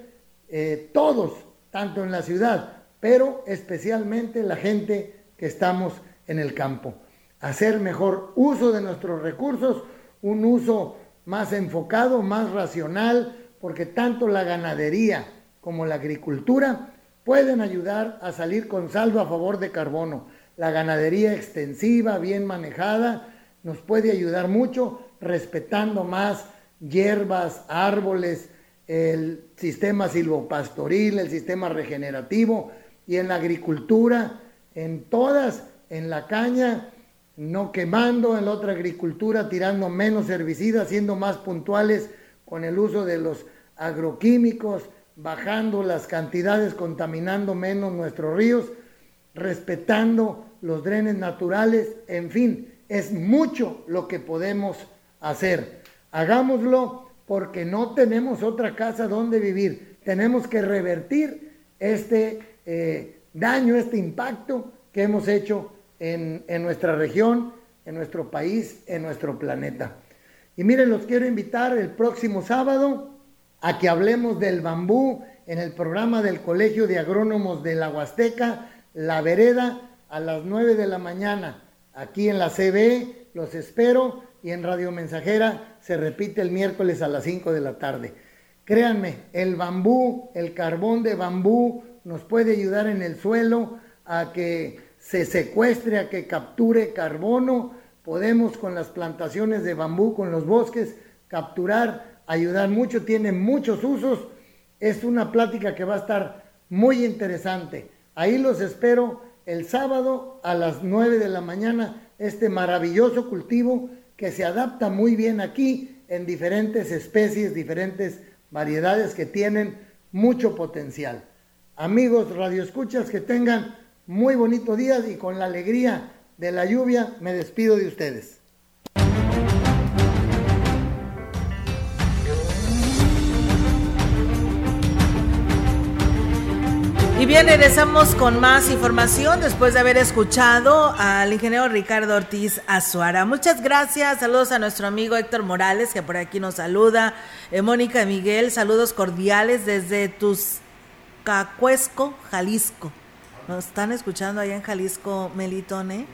eh, todos, tanto en la ciudad pero especialmente la gente que estamos en el campo. Hacer mejor uso de nuestros recursos, un uso más enfocado, más racional, porque tanto la ganadería como la agricultura pueden ayudar a salir con saldo a favor de carbono. La ganadería extensiva, bien manejada, nos puede ayudar mucho respetando más hierbas, árboles, el sistema silvopastoril, el sistema regenerativo, y en la agricultura, en todas, en la caña, no quemando, en la otra agricultura tirando menos herbicidas, siendo más puntuales con el uso de los agroquímicos, bajando las cantidades, contaminando menos nuestros ríos, respetando los drenes naturales, en fin, es mucho lo que podemos hacer. Hagámoslo porque no tenemos otra casa donde vivir. Tenemos que revertir este eh, daño, este impacto que hemos hecho en, en nuestra región, en nuestro país, en nuestro planeta. Y miren, los quiero invitar el próximo sábado a que hablemos del bambú en el programa del Colegio de Agrónomos de la Huasteca, La Vereda, a las 9 de la mañana. Aquí en la CB los espero y en Radio Mensajera se repite el miércoles a las 5 de la tarde. Créanme, el bambú, el carbón de bambú nos puede ayudar en el suelo a que se secuestre, a que capture carbono. Podemos con las plantaciones de bambú, con los bosques, capturar ayudar mucho, tiene muchos usos. Es una plática que va a estar muy interesante. Ahí los espero el sábado a las 9 de la mañana, este maravilloso cultivo que se adapta muy bien aquí en diferentes especies, diferentes variedades que tienen mucho potencial. Amigos radioescuchas, que tengan muy bonito día y con la alegría de la lluvia me despido de ustedes. Y bien, regresamos con más información después de haber escuchado al ingeniero Ricardo Ortiz Azuara. Muchas gracias, saludos a nuestro amigo Héctor Morales, que por aquí nos saluda. Eh, Mónica Miguel, saludos cordiales desde Tuscacuesco, Jalisco. Nos están escuchando allá en Jalisco, Melitone.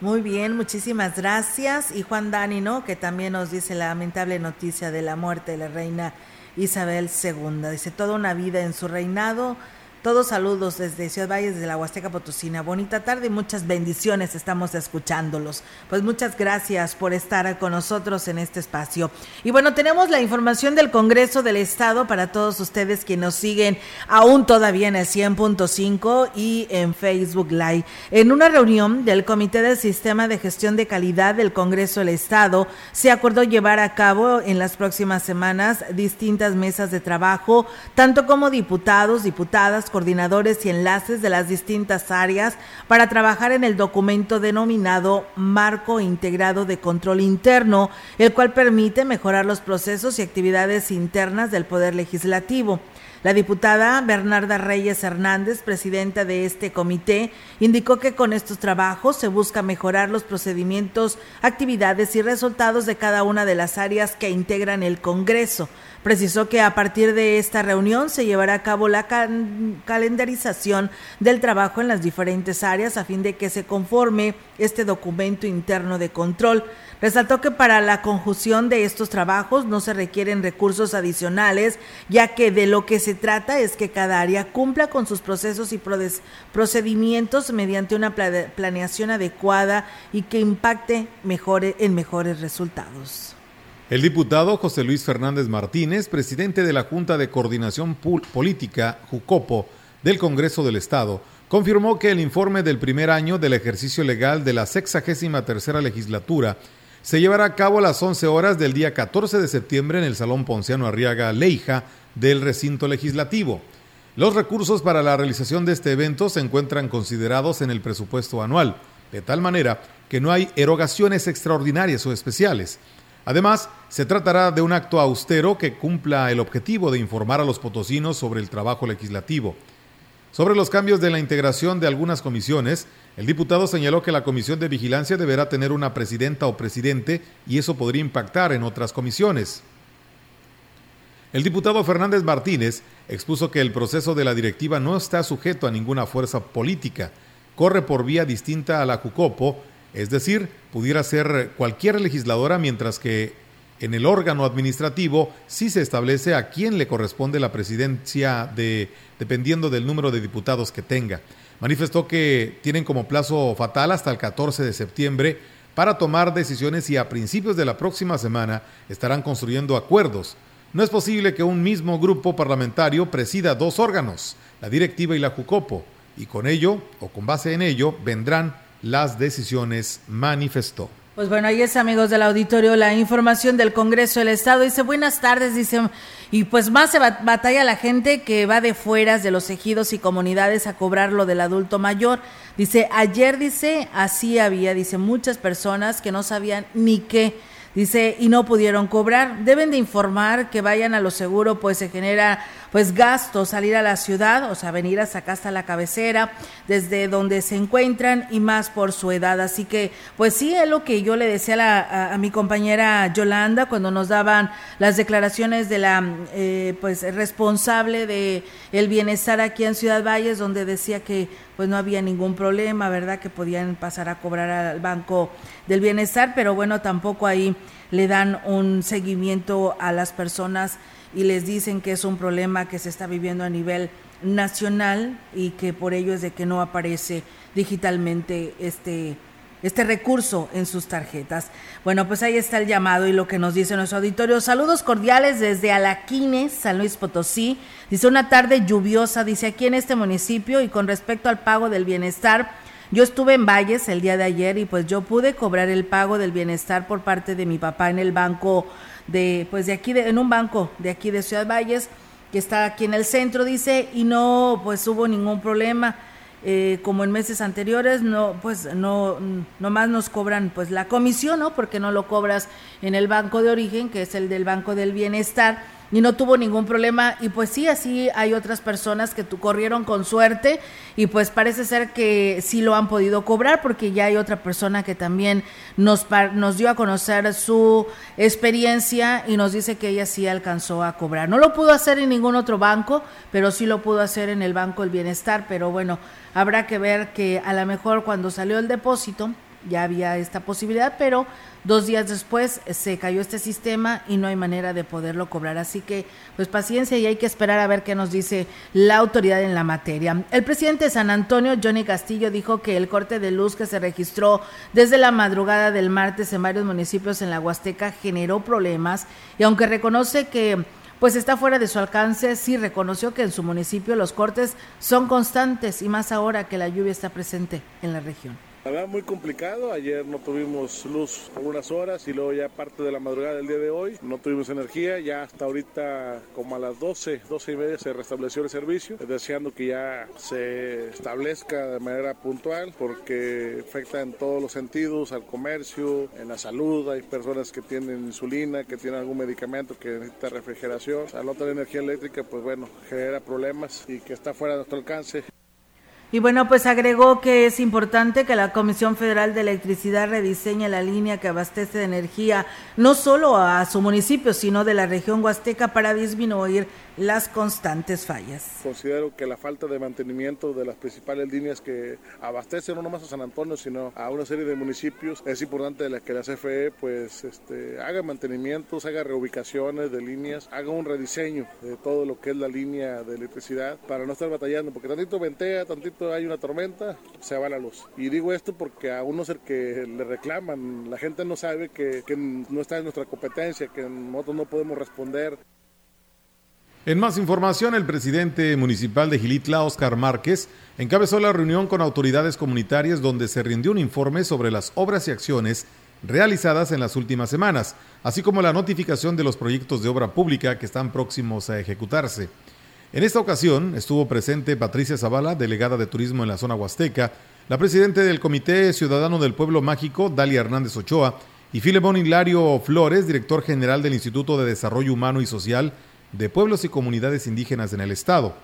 Muy bien, muchísimas gracias. Y Juan Dani, ¿no? Que también nos dice la lamentable noticia de la muerte de la reina Isabel II. Dice, toda una vida en su reinado todos saludos desde Ciudad Valles de la Huasteca Potosina. Bonita tarde y muchas bendiciones. Estamos escuchándolos. Pues muchas gracias por estar con nosotros en este espacio. Y bueno, tenemos la información del Congreso del Estado para todos ustedes que nos siguen aún todavía en el 100.5 y en Facebook Live. En una reunión del Comité del Sistema de Gestión de Calidad del Congreso del Estado, se acordó llevar a cabo en las próximas semanas distintas mesas de trabajo, tanto como diputados, diputadas, coordinadores y enlaces de las distintas áreas para trabajar en el documento denominado Marco Integrado de Control Interno, el cual permite mejorar los procesos y actividades internas del Poder Legislativo. La diputada Bernarda Reyes Hernández, presidenta de este comité, indicó que con estos trabajos se busca mejorar los procedimientos, actividades y resultados de cada una de las áreas que integran el Congreso. Precisó que a partir de esta reunión se llevará a cabo la calendarización del trabajo en las diferentes áreas a fin de que se conforme este documento interno de control. Resaltó que para la conjunción de estos trabajos no se requieren recursos adicionales, ya que de lo que se trata es que cada área cumpla con sus procesos y procedimientos mediante una planeación adecuada y que impacte en mejores resultados. El diputado José Luis Fernández Martínez, presidente de la Junta de Coordinación Política, JUCOPO, del Congreso del Estado, confirmó que el informe del primer año del ejercicio legal de la 63 tercera legislatura se llevará a cabo a las 11 horas del día 14 de septiembre en el Salón Ponciano Arriaga Leija del recinto legislativo. Los recursos para la realización de este evento se encuentran considerados en el presupuesto anual, de tal manera que no hay erogaciones extraordinarias o especiales. Además, se tratará de un acto austero que cumpla el objetivo de informar a los potosinos sobre el trabajo legislativo. Sobre los cambios de la integración de algunas comisiones, el diputado señaló que la comisión de vigilancia deberá tener una presidenta o presidente y eso podría impactar en otras comisiones. El diputado Fernández Martínez expuso que el proceso de la directiva no está sujeto a ninguna fuerza política, corre por vía distinta a la Jucopo, es decir, pudiera ser cualquier legisladora mientras que en el órgano administrativo sí se establece a quién le corresponde la presidencia de, dependiendo del número de diputados que tenga. Manifestó que tienen como plazo fatal hasta el 14 de septiembre para tomar decisiones y a principios de la próxima semana estarán construyendo acuerdos. No es posible que un mismo grupo parlamentario presida dos órganos, la directiva y la Jucopo, y con ello, o con base en ello, vendrán las decisiones, manifestó. Pues bueno, ahí es amigos del auditorio la información del Congreso del Estado. Dice, buenas tardes, dice, y pues más se batalla la gente que va de fueras de los ejidos y comunidades a cobrar lo del adulto mayor. Dice, ayer dice, así había, dice, muchas personas que no sabían ni qué Dice, y no pudieron cobrar. Deben de informar que vayan a lo seguro, pues se genera pues gasto salir a la ciudad, o sea, venir hasta acá hasta la cabecera, desde donde se encuentran y más por su edad. Así que, pues sí, es lo que yo le decía a, mi compañera Yolanda cuando nos daban las declaraciones de la eh, pues responsable de el bienestar aquí en Ciudad Valles, donde decía que pues no había ningún problema, ¿verdad? Que podían pasar a cobrar al Banco del Bienestar, pero bueno, tampoco ahí le dan un seguimiento a las personas y les dicen que es un problema que se está viviendo a nivel nacional y que por ello es de que no aparece digitalmente este este recurso en sus tarjetas. Bueno, pues ahí está el llamado y lo que nos dice nuestro auditorio. Saludos cordiales desde Alaquines, San Luis Potosí. Dice una tarde lluviosa, dice aquí en este municipio y con respecto al pago del bienestar. Yo estuve en Valles el día de ayer y pues yo pude cobrar el pago del bienestar por parte de mi papá en el banco de pues de aquí de, en un banco de aquí de Ciudad Valles que está aquí en el centro dice y no pues hubo ningún problema eh, como en meses anteriores, no, pues no, nomás nos cobran pues la comisión, ¿no? Porque no lo cobras en el banco de origen, que es el del Banco del Bienestar, y no tuvo ningún problema y pues sí, así hay otras personas que tu corrieron con suerte y pues parece ser que sí lo han podido cobrar porque ya hay otra persona que también nos, nos dio a conocer su experiencia y nos dice que ella sí alcanzó a cobrar. No lo pudo hacer en ningún otro banco, pero sí lo pudo hacer en el Banco del Bienestar, pero bueno, habrá que ver que a lo mejor cuando salió el depósito ya había esta posibilidad, pero dos días después se cayó este sistema y no hay manera de poderlo cobrar. Así que, pues paciencia y hay que esperar a ver qué nos dice la autoridad en la materia. El presidente de San Antonio, Johnny Castillo, dijo que el corte de luz que se registró desde la madrugada del martes en varios municipios en la Huasteca generó problemas y aunque reconoce que pues está fuera de su alcance, sí reconoció que en su municipio los cortes son constantes y más ahora que la lluvia está presente en la región. La verdad muy complicado, ayer no tuvimos luz por unas horas y luego ya parte de la madrugada del día de hoy no tuvimos energía, ya hasta ahorita como a las 12, 12 y media se restableció el servicio, deseando que ya se establezca de manera puntual porque afecta en todos los sentidos al comercio, en la salud, hay personas que tienen insulina, que tienen algún medicamento que necesita refrigeración, al no tener energía eléctrica pues bueno, genera problemas y que está fuera de nuestro alcance. Y bueno, pues agregó que es importante que la Comisión Federal de Electricidad rediseñe la línea que abastece de energía no solo a su municipio, sino de la región huasteca para disminuir las constantes fallas. Considero que la falta de mantenimiento de las principales líneas que abastecen no nomás a San Antonio, sino a una serie de municipios, es importante que la CFE pues este, haga mantenimientos, haga reubicaciones de líneas, haga un rediseño de todo lo que es la línea de electricidad para no estar batallando, porque tantito ventea, tantito hay una tormenta, se va la luz. Y digo esto porque a uno es el que le reclaman, la gente no sabe que, que no está en nuestra competencia, que nosotros no podemos responder. En más información, el presidente municipal de Gilitla, Oscar Márquez, encabezó la reunión con autoridades comunitarias donde se rindió un informe sobre las obras y acciones realizadas en las últimas semanas, así como la notificación de los proyectos de obra pública que están próximos a ejecutarse. En esta ocasión estuvo presente Patricia Zavala, delegada de turismo en la zona huasteca, la presidenta del Comité Ciudadano del Pueblo Mágico, Dalia Hernández Ochoa, y Filemón Hilario Flores, director general del Instituto de Desarrollo Humano y Social de pueblos y comunidades indígenas en el Estado,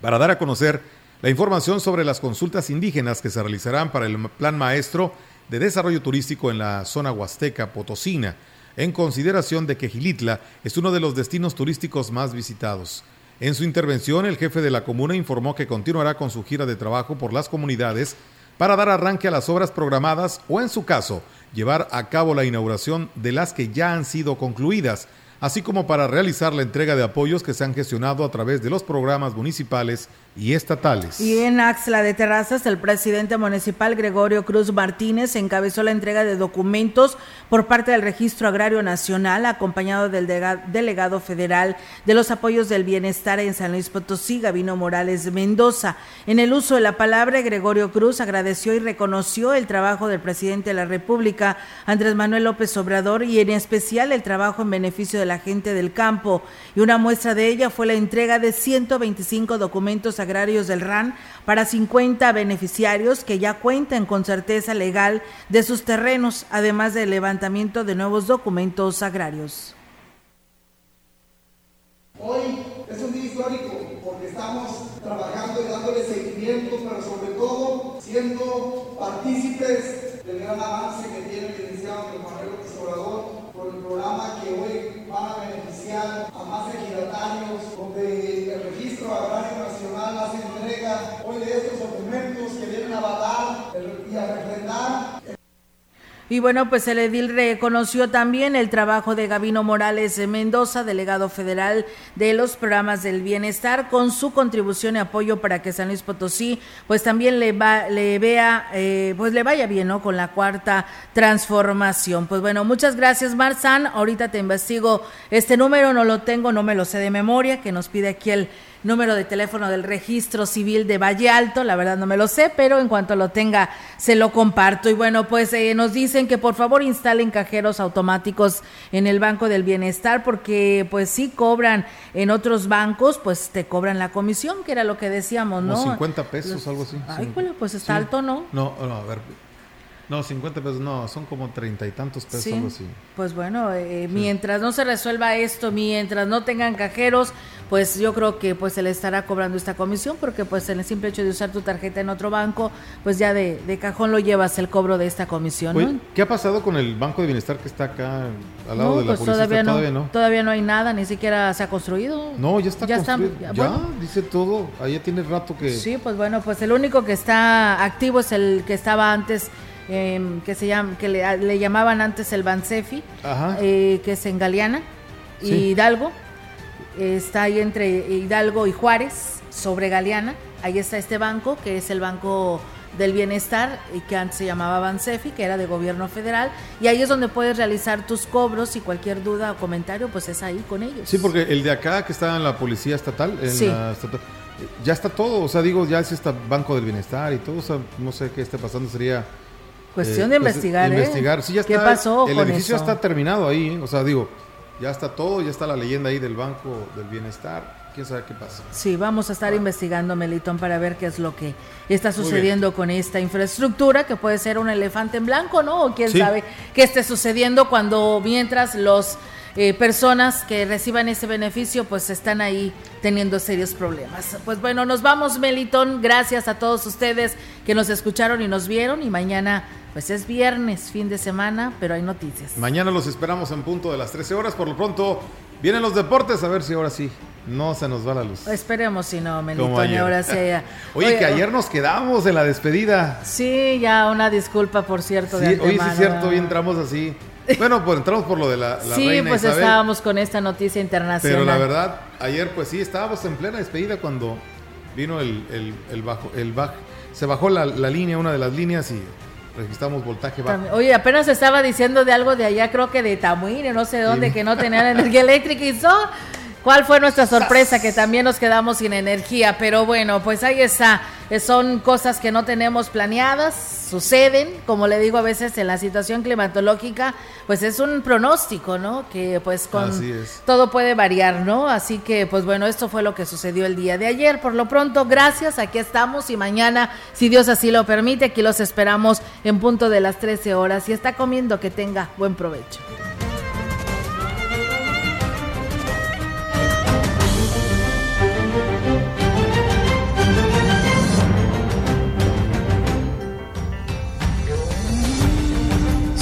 para dar a conocer la información sobre las consultas indígenas que se realizarán para el Plan Maestro de Desarrollo Turístico en la zona huasteca potosina, en consideración de que Gilitla es uno de los destinos turísticos más visitados. En su intervención, el jefe de la comuna informó que continuará con su gira de trabajo por las comunidades para dar arranque a las obras programadas o, en su caso, llevar a cabo la inauguración de las que ya han sido concluidas, así como para realizar la entrega de apoyos que se han gestionado a través de los programas municipales y estatales. Y en Axla de Terrazas, el presidente municipal Gregorio Cruz Martínez encabezó la entrega de documentos por parte del Registro Agrario Nacional, acompañado del delegado federal de los apoyos del bienestar en San Luis Potosí, Gabino Morales Mendoza. En el uso de la palabra, Gregorio Cruz agradeció y reconoció el trabajo del presidente de la República, Andrés Manuel López Obrador, y en especial el trabajo en beneficio de la gente del campo. Y una muestra de ella fue la entrega de 125 documentos agrarios del RAN para 50 beneficiarios que ya cuentan con certeza legal de sus terrenos, además del levantamiento de nuevos documentos agrarios. Hoy es un día histórico porque estamos trabajando y dándole seguimiento, pero sobre todo siendo partícipes del gran avance que tiene el licenciado Manuel López Obrador con el programa que hoy va a beneficiar a más ejidatarios, donde el Registro Agrario Nacional y bueno, pues el edil reconoció también el trabajo de Gabino Morales Mendoza, delegado federal de los programas del bienestar, con su contribución y apoyo para que San Luis Potosí, pues también le, va, le vea, eh, pues le vaya bien, ¿no? Con la cuarta transformación. Pues bueno, muchas gracias, Marzán. Ahorita te investigo este número, no lo tengo, no me lo sé de memoria, que nos pide aquí el número de teléfono del registro civil de Valle Alto, la verdad no me lo sé, pero en cuanto lo tenga se lo comparto. Y bueno, pues eh, nos dicen que por favor instalen cajeros automáticos en el Banco del Bienestar porque pues sí cobran en otros bancos, pues te cobran la comisión, que era lo que decíamos, ¿no? Como 50 pesos, algo así. Ay, pues está alto, ¿no? No, no, a ver, no, 50 pesos no, son como treinta y tantos pesos, algo así. Pues bueno, eh, mientras no se resuelva esto, mientras no tengan cajeros, pues yo creo que pues se le estará cobrando esta comisión porque pues en el simple hecho de usar tu tarjeta en otro banco, pues ya de, cajón lo llevas el cobro de esta comisión. ¿no? ¿Qué ha pasado con el Banco de Bienestar que está acá al lado de la pues policía? Todavía, no, todavía no. hay nada, ni siquiera se ha construido. No, ya está ya construido. ya, dice todo, ahí tiene rato que... Sí, pues bueno, pues el único que está activo es el que estaba antes Em, que se llama, que le, llamaban antes el Bansefi, eh, que es en Galeana, y Hidalgo, está ahí entre Hidalgo y Juárez, sobre Galeana, ahí está este banco, que es el Banco del Bienestar, y que antes se llamaba Bansefi, que era de gobierno federal, y ahí es donde puedes realizar tus cobros y cualquier duda o comentario, pues es ahí con ellos. Sí, porque el de acá que está en la policía estatal, en la estatal ya está todo, o sea, digo, ya es este Banco del Bienestar y todo, o sea, no sé qué esté pasando, sería Cuestión de eh, pues, investigar, ¿eh? Investigar, sí, ya ¿Qué pasó? El edificio está terminado ahí, ¿eh? o sea, digo, ya está todo, ya está la leyenda ahí del Banco del Bienestar. ¿Quién sabe qué pasa? Sí, vamos a estar investigando, Melitón, para ver qué es lo que está sucediendo con esta infraestructura, que puede ser un elefante en blanco, ¿no? O quién sabe qué esté sucediendo cuando mientras los eh, personas que reciban ese beneficio pues están ahí teniendo serios problemas. Pues bueno, nos vamos Melitón, gracias a todos ustedes que nos escucharon y nos vieron y mañana pues es viernes, fin de semana, pero hay noticias. Mañana los esperamos en punto de las 13 horas, por lo pronto vienen los deportes, a ver si ahora sí no se nos va la luz. Esperemos si no, Melitón, ahora sí. <laughs> Oye, que ayer nos quedamos en la despedida. Sí, ya una disculpa, por cierto, de Hoy sí es cierto, hoy entramos así bueno, pues entramos por lo de la, la sí, pues estábamos con esta noticia internacional. Pero la verdad, ayer pues sí, estábamos en plena despedida cuando vino el, el, el bajo, el bajo, se bajó la, la, línea, una de las líneas y registramos voltaje bajo. Oye, apenas estaba diciendo de algo de allá, creo que de Tamuín, no sé dónde, que no tenían energía eléctrica y son ¿Cuál fue nuestra sorpresa? Que también nos quedamos sin energía, pero bueno, pues ahí está. Son cosas que no tenemos planeadas, suceden, como le digo a veces en la situación climatológica, pues es un pronóstico, ¿no? Que pues con todo puede variar, ¿no? Así que pues bueno, esto fue lo que sucedió el día de ayer. Por lo pronto, gracias, aquí estamos y mañana, si Dios así lo permite, aquí los esperamos en punto de las 13 horas. Y está comiendo, que tenga buen provecho.